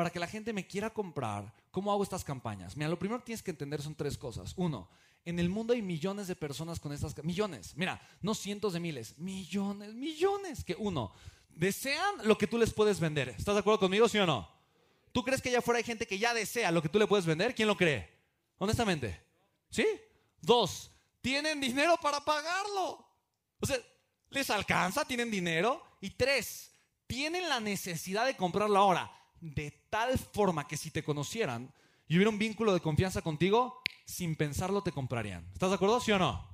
para que la gente me quiera comprar? ¿Cómo hago estas campañas? Mira, lo primero que tienes que entender son tres cosas. Uno, en el mundo hay millones de personas con estas... Millones, mira, no cientos de miles, millones, millones que uno, desean lo que tú les puedes vender. ¿Estás de acuerdo conmigo, sí o no? ¿Tú crees que allá afuera hay gente que ya desea lo que tú le puedes vender? ¿Quién lo cree? Honestamente. ¿Sí? Dos, tienen dinero para pagarlo. O sea, ¿les alcanza? ¿Tienen dinero? Y tres, tienen la necesidad de comprarlo ahora. De tal forma que si te conocieran y hubiera un vínculo de confianza contigo, sin pensarlo te comprarían. ¿Estás de acuerdo, sí o no?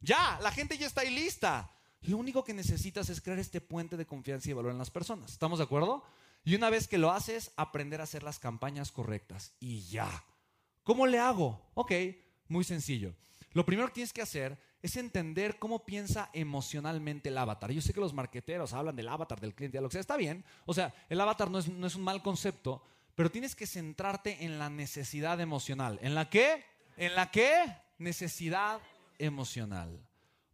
Ya, la gente ya está ahí lista. Lo único que necesitas es crear este puente de confianza y valor en las personas. ¿Estamos de acuerdo? Y una vez que lo haces, aprender a hacer las campañas correctas. Y ya. ¿Cómo le hago? Ok, muy sencillo. Lo primero que tienes que hacer es entender cómo piensa emocionalmente el avatar. Yo sé que los marqueteros hablan del avatar del cliente, lo que sea, está bien. O sea, el avatar no es, no es un mal concepto, pero tienes que centrarte en la necesidad emocional. ¿En la qué? ¿En la qué? Necesidad emocional.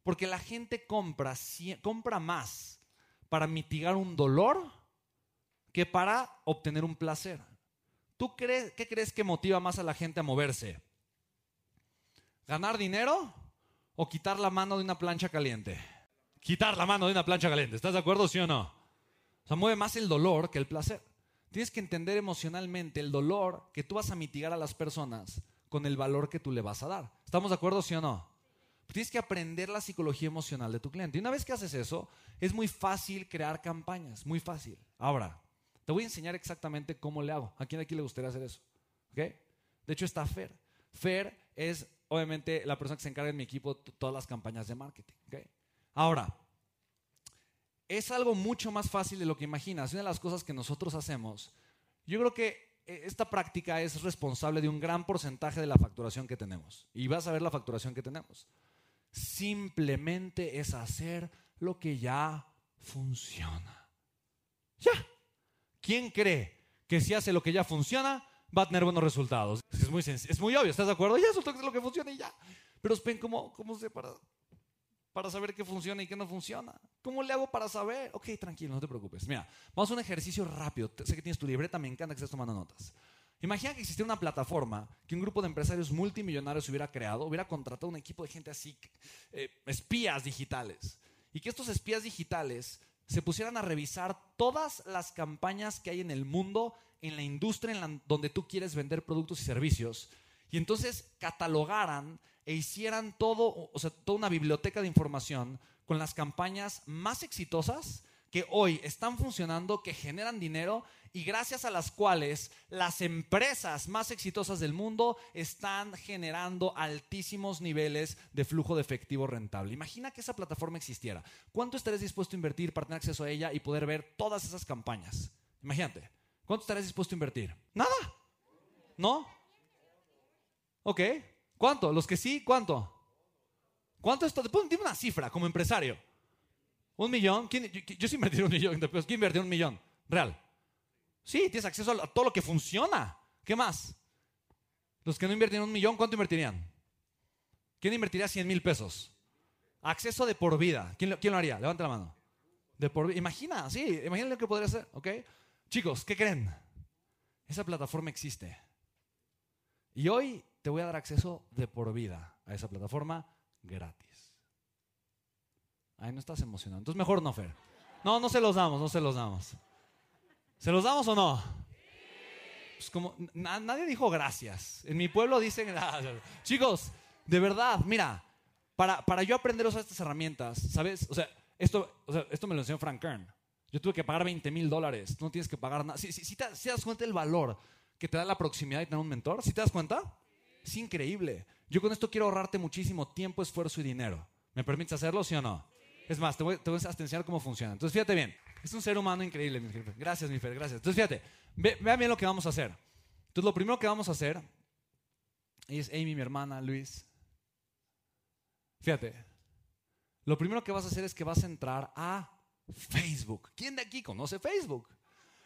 Porque la gente compra, compra más para mitigar un dolor que para obtener un placer. ¿Tú crees, qué crees que motiva más a la gente a moverse? ¿Ganar dinero o quitar la mano de una plancha caliente? Quitar la mano de una plancha caliente. ¿Estás de acuerdo, sí o no? O sea, mueve más el dolor que el placer. Tienes que entender emocionalmente el dolor que tú vas a mitigar a las personas con el valor que tú le vas a dar. ¿Estamos de acuerdo, sí o no? Tienes que aprender la psicología emocional de tu cliente. Y una vez que haces eso, es muy fácil crear campañas, muy fácil. Ahora, te voy a enseñar exactamente cómo le hago. ¿A quién aquí le gustaría hacer eso? De hecho, está Fer. Fer es, obviamente, la persona que se encarga en mi equipo de todas las campañas de marketing. Ahora, es algo mucho más fácil de lo que imaginas. Una de las cosas que nosotros hacemos, yo creo que e, esta práctica es responsable de un gran porcentaje de la facturación que tenemos. Y vas a ver la facturación que tenemos. Simplemente es hacer lo que ya funciona. Ya. ¿Quién cree que si hace lo que ya funciona, va a tener buenos resultados? Es muy, es muy obvio, ¿estás de acuerdo? Ya, es lo que funciona y ya. Pero ven cómo, cómo se para, para saber qué funciona y qué no funciona. ¿Cómo le hago para saber? Ok, tranquilo, no te preocupes. Mira, vamos a un ejercicio rápido. Sé que tienes tu libreta, me encanta que estés tomando notas. Imagina que existiera una plataforma que un grupo de empresarios multimillonarios hubiera creado, hubiera contratado un equipo de gente así, eh, espías digitales, y que estos espías digitales se pusieran a revisar todas las campañas que hay en el mundo, en la industria en donde tú quieres vender productos y servicios, y entonces catalogaran e hicieran todo, o sea, toda una biblioteca de información con las campañas más exitosas que hoy están funcionando, que generan dinero y gracias a las cuales las empresas más exitosas del mundo están generando altísimos niveles de flujo de efectivo rentable. Imagina que esa plataforma existiera. ¿Cuánto estarías dispuesto a invertir para tener acceso a ella y poder ver todas esas campañas? Imagínate. ¿Cuánto estarías dispuesto a invertir? Nada. ¿No? Ok. ¿Cuánto? Los que sí, ¿cuánto? ¿Cuánto esto? Dime una cifra como empresario. ¿Un millón? ¿Quién, yo, sí invertiría un millón. ¿Quién invertiría un millón? Real. Sí, tienes acceso a todo lo que funciona. ¿Qué más? Los que no invierten un millón, ¿cuánto invertirían? ¿Quién invertiría 100 mil pesos? Acceso de por vida. ¿Quién lo, ¿Quién lo haría? Levanta la mano. De por Imagina, sí, imagina lo que podría hacer, ¿ok? Chicos, ¿qué creen? Esa plataforma existe. Y hoy te voy a dar acceso de por vida a esa plataforma gratis. Ay, no estás emocionado. Entonces mejor no, Fer. No, no se los damos, no se los damos. ¿Se los damos o no? Pues como nadie dijo gracias. En mi pueblo dicen gracias. Chicos, de verdad, mira, para, para yo aprender a usar estas herramientas, ¿sabes? O sea, esto, o sea, esto me lo enseñó Frank Kern. Yo tuve que pagar 20 mil dólares. No tienes que pagar nada. Si, si, te, das cuenta del valor que te da la proximidad de tener un mentor, si te das cuenta, es increíble. Yo con esto quiero ahorrarte muchísimo tiempo, esfuerzo y dinero. ¿Me permites hacerlo, sí o no? Es más, te voy, te voy a enseñar cómo funciona. Entonces, fíjate bien. Es un ser humano increíble, mi jefe. Gracias, mi Fer, gracias. Entonces, fíjate, ve, vean bien lo que vamos a hacer. Entonces, lo primero que vamos a hacer es Amy, mi hermana, Luis. Fíjate, lo primero que vas a hacer es que vas a entrar a Facebook. ¿Quién de aquí conoce Facebook?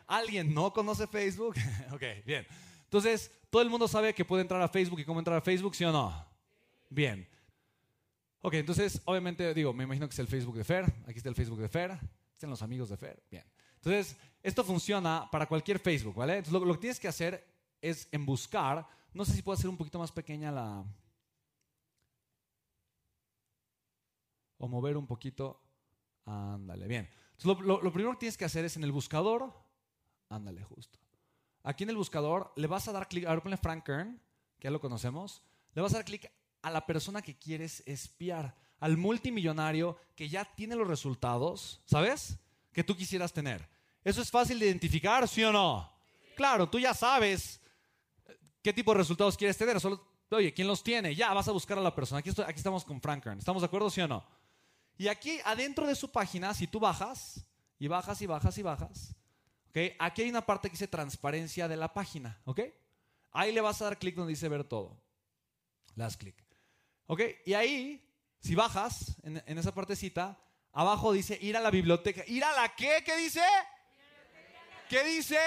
¿Alguien no conoce Facebook? ok, bien. Entonces, todo el mundo sabe que puede entrar a Facebook y cómo entrar a Facebook, ¿sí o no? Bien. Ok, entonces, obviamente, digo, me imagino que es el Facebook de Fer. Aquí está el Facebook de Fer. Están los amigos de Fer. Bien. Entonces, esto funciona para cualquier Facebook, ¿vale? Entonces, lo, lo que tienes que hacer es en buscar. No sé si puedo hacer un poquito más pequeña la. O mover un poquito. Ándale, bien. Entonces, lo, lo primero que tienes que hacer es en el buscador. Ándale, justo. Aquí en el buscador le vas a dar clic. A ver, ponle Frank Kern, que ya lo conocemos. Le vas a dar clic a la persona que quieres espiar, al multimillonario que ya tiene los resultados, ¿sabes? Que tú quisieras tener. Eso es fácil de identificar, ¿sí o no? Claro, tú ya sabes eh, qué tipo de resultados quieres tener. Solo, oye, ¿quién los tiene? Ya, vas a buscar a la persona. Aquí, aquí estamos con Frank Kern. ¿Estamos de acuerdo, sí o no? Y aquí, adentro de su página, si tú bajas, y bajas y bajas y bajas, ¿ok? Aquí hay una parte que dice transparencia de la página, ¿ok? Ahí le vas a dar clic donde dice ver todo. Le das clic. Y ahí, si bajas en, esa partecita, abajo dice ir a la biblioteca. ¿Ir a la qué? ¿Qué dice? ¿Qué dice?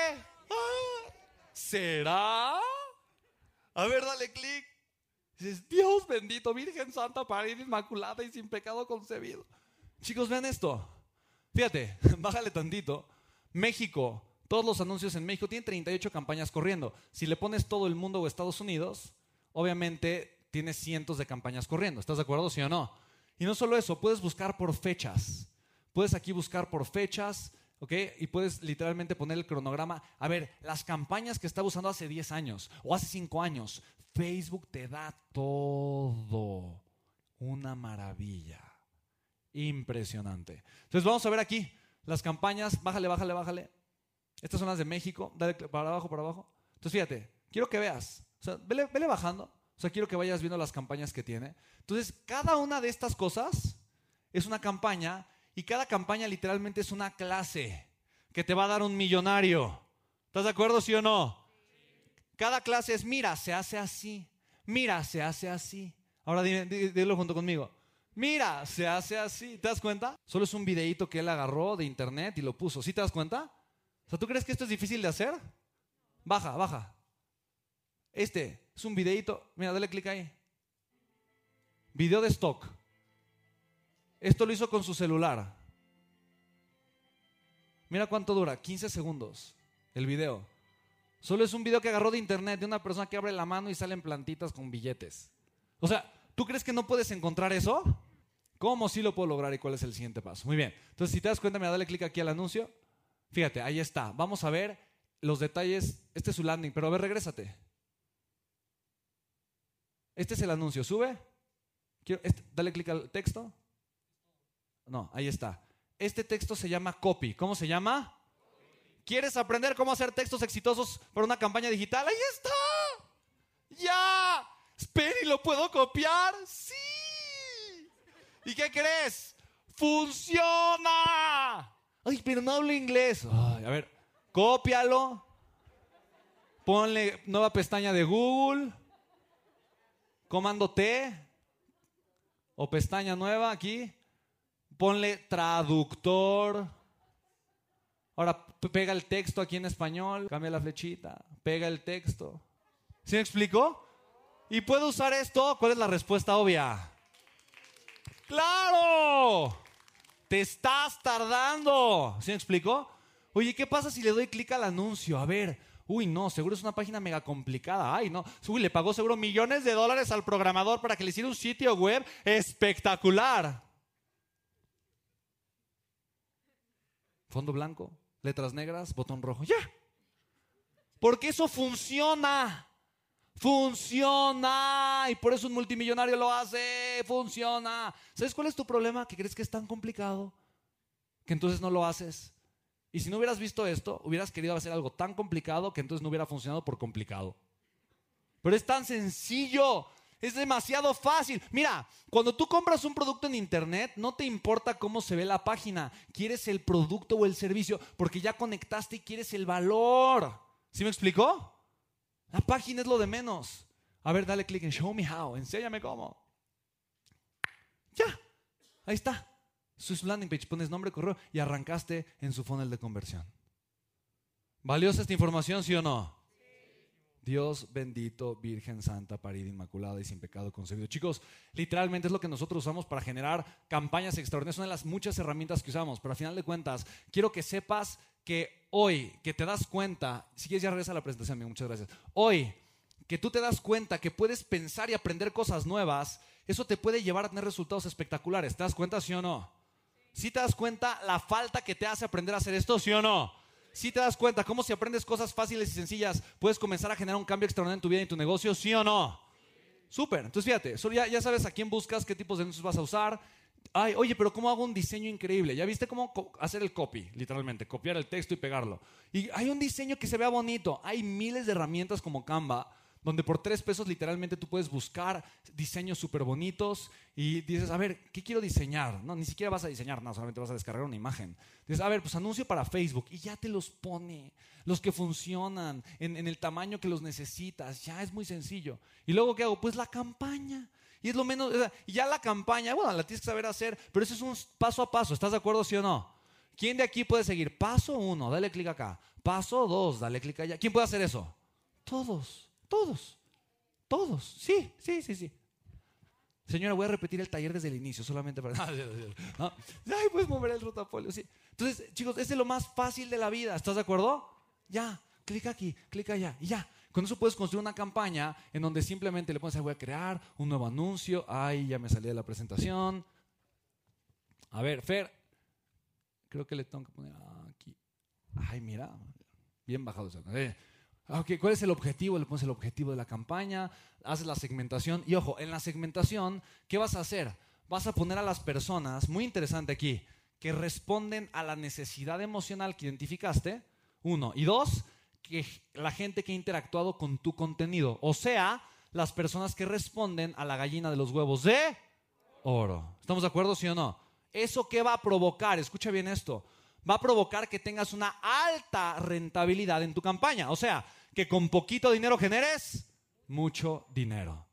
Ah, ¿Será? A ver, dale clic. Dices, Dios bendito, Virgen Santa, Parida Inmaculada y sin pecado concebido. Chicos, vean esto. Fíjate, bájale tantito. México, todos los anuncios en México tienen 38 campañas corriendo. Si le pones todo el mundo o Estados Unidos, obviamente tienes cientos de campañas corriendo. ¿Estás de acuerdo, sí o no? Y no solo eso, puedes buscar por fechas. Puedes aquí buscar por fechas, ¿ok? Y puedes literalmente poner el cronograma. A ver, las campañas que estaba usando hace 10 años o hace 5 años. Facebook te da todo. Una maravilla. Impresionante. Entonces vamos a ver aquí las campañas. Bájale, bájale, bájale. Estas son las de México. Dale para abajo, para abajo. Entonces fíjate, quiero que veas. O sea, vele, vele bajando. O sea, quiero que vayas viendo las campañas que tiene. Entonces, cada una de estas cosas es una campaña y cada campaña literalmente es una clase que te va a dar un millonario. ¿Estás de acuerdo, sí o no? Cada clase es, mira, se hace así. Mira, se hace así. Ahora dilo junto conmigo. Mira, se hace así. ¿Te das cuenta? Solo es un videíto que él agarró de internet y lo puso. ¿Sí te das cuenta? O sea, ¿tú crees que esto es difícil de hacer? Baja, baja. Este, es un videito. Mira, dale clic ahí. Video de stock. Esto lo hizo con su celular. Mira cuánto dura, 15 segundos el video. Solo es un video que agarró de internet de una persona que abre la mano y salen plantitas con billetes. O sea, ¿tú crees que no puedes encontrar eso? ¿Cómo sí lo puedo lograr y cuál es el siguiente paso? Muy bien. Entonces, si te das cuenta, mira, dale clic aquí al anuncio. Fíjate, ahí está. Vamos a ver los detalles. Este es su landing, pero a ver, regrésate. Este es el anuncio. Sube. Este, dale clic al texto. No, ahí está. Este texto se llama copy. ¿Cómo se llama? ¿Quieres aprender cómo hacer textos exitosos para una campaña digital? Ahí está. Ya. Espera, ¿y lo puedo copiar? Sí. ¿Y qué crees? Funciona. Ay, pero no hablo inglés. a ver, cópialo. Ponle nueva pestaña de Google comando T o pestaña nueva aquí, ponle traductor. Ahora pega el texto aquí en español, cambia la flechita, pega el texto. ¿Sí me explico? ¿Y puedo usar esto? ¿Cuál es la respuesta obvia? ¡Claro! Te estás tardando. ¿Sí me explico? Oye, ¿qué pasa si le doy clic al anuncio? A ver, uy, no, seguro es una página mega complicada. Ay, no, uy, le pagó seguro millones de dólares al programador para que le hiciera un sitio web espectacular. Fondo blanco, letras negras, botón rojo, ya. Porque eso funciona. Funciona. Y por eso un multimillonario lo hace. Funciona. ¿Sabes cuál es tu problema? Que crees que es tan complicado que entonces no lo haces. Y si no hubieras visto esto, hubieras querido hacer algo tan complicado que entonces no hubiera funcionado por complicado. Pero es tan sencillo. Es demasiado fácil. Mira, cuando tú compras un producto en internet, no te importa cómo se ve la página. Quieres el producto o el servicio porque ya conectaste y quieres el valor. ¿Sí me explicó? La página es lo de menos. A ver, dale clic en Show Me How. Enséñame cómo. Ya. Ahí está. Su landing page, pones nombre, correo y arrancaste en su funnel de conversión. ¿Valiosa esta información, sí o no? Dios bendito, Virgen Santa, parida, inmaculada y sin pecado concebido. Chicos, literalmente es lo que nosotros usamos para generar campañas extraordinarias. Son de las muchas herramientas que usamos, pero a final de cuentas, quiero que sepas que hoy, que te das cuenta, si ya regresa a la presentación, muchas gracias. Hoy, que tú te das cuenta que puedes pensar y aprender cosas nuevas, eso te puede llevar a tener resultados espectaculares. ¿Te das cuenta, sí o no? ¿Sí te das cuenta la falta que te hace aprender a hacer esto, sí o no? Si te das cuenta cómo si aprendes cosas fáciles y sencillas, puedes comenzar a generar un cambio extraordinario en tu vida y en tu negocio, ¿sí o no? Súper. Entonces fíjate, ya, ya sabes a quién buscas, qué tipos de anuncios vas a usar. Ay, oye, pero ¿cómo hago un diseño increíble? ¿Ya viste cómo hacer el copy, literalmente? Copiar el texto y pegarlo. Y hay un diseño que se vea bonito. Hay miles de herramientas como Canva donde por tres pesos literalmente tú puedes buscar diseños súper bonitos y dices, a ver, ¿qué quiero diseñar? No, ni siquiera vas a diseñar, no, solamente vas a descargar una imagen. Dices, a ver, pues anuncio para Facebook y ya te los pone, los que funcionan, en, en el tamaño que los necesitas, ya es muy sencillo. Y luego, ¿qué hago? Pues la campaña. Y es lo menos, ya la campaña, bueno, la tienes que saber hacer, pero eso es un paso a paso, ¿estás de acuerdo, sí o no? ¿Quién de aquí puede seguir? Paso uno, dale clic acá. Paso dos, dale clic allá. ¿Quién puede hacer eso? Todos. Todos. Todos. Sí, sí, sí, sí. Señora, voy a repetir el taller desde el inicio, solamente para... ¿No? Ay, puedes mover el rotafolio, sí. Entonces, chicos, este es lo más fácil de la vida. ¿Estás de acuerdo? Ya, clic aquí, clic allá, y ya. Con eso puedes construir una campaña en donde simplemente le pones, voy a crear un nuevo anuncio. Ay, ya me salí de la presentación. A ver, Fer, creo que le tengo que poner aquí. Ay, mira, bien bajado. Eh, ¿Cuál es el objetivo? Le pones el objetivo de la campaña, haces la segmentación. Y ojo, en la segmentación, ¿qué vas a hacer? Vas a poner a las personas, muy interesante aquí, que responden a la necesidad emocional que identificaste, uno. Y dos, que la gente que ha interactuado con tu contenido. O sea, las personas que responden a la gallina de los huevos de oro. ¿Estamos de acuerdo, sí o no? ¿Eso qué va a provocar? Escucha bien esto va a provocar que tengas una alta rentabilidad en tu campaña. O sea, que con poquito dinero generes mucho dinero.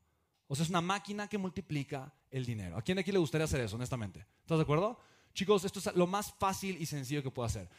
O sea, es una máquina que multiplica el dinero. ¿A quién de aquí le gustaría hacer eso, honestamente? ¿Estás de acuerdo? Chicos, esto es lo más fácil y sencillo que puedo hacer.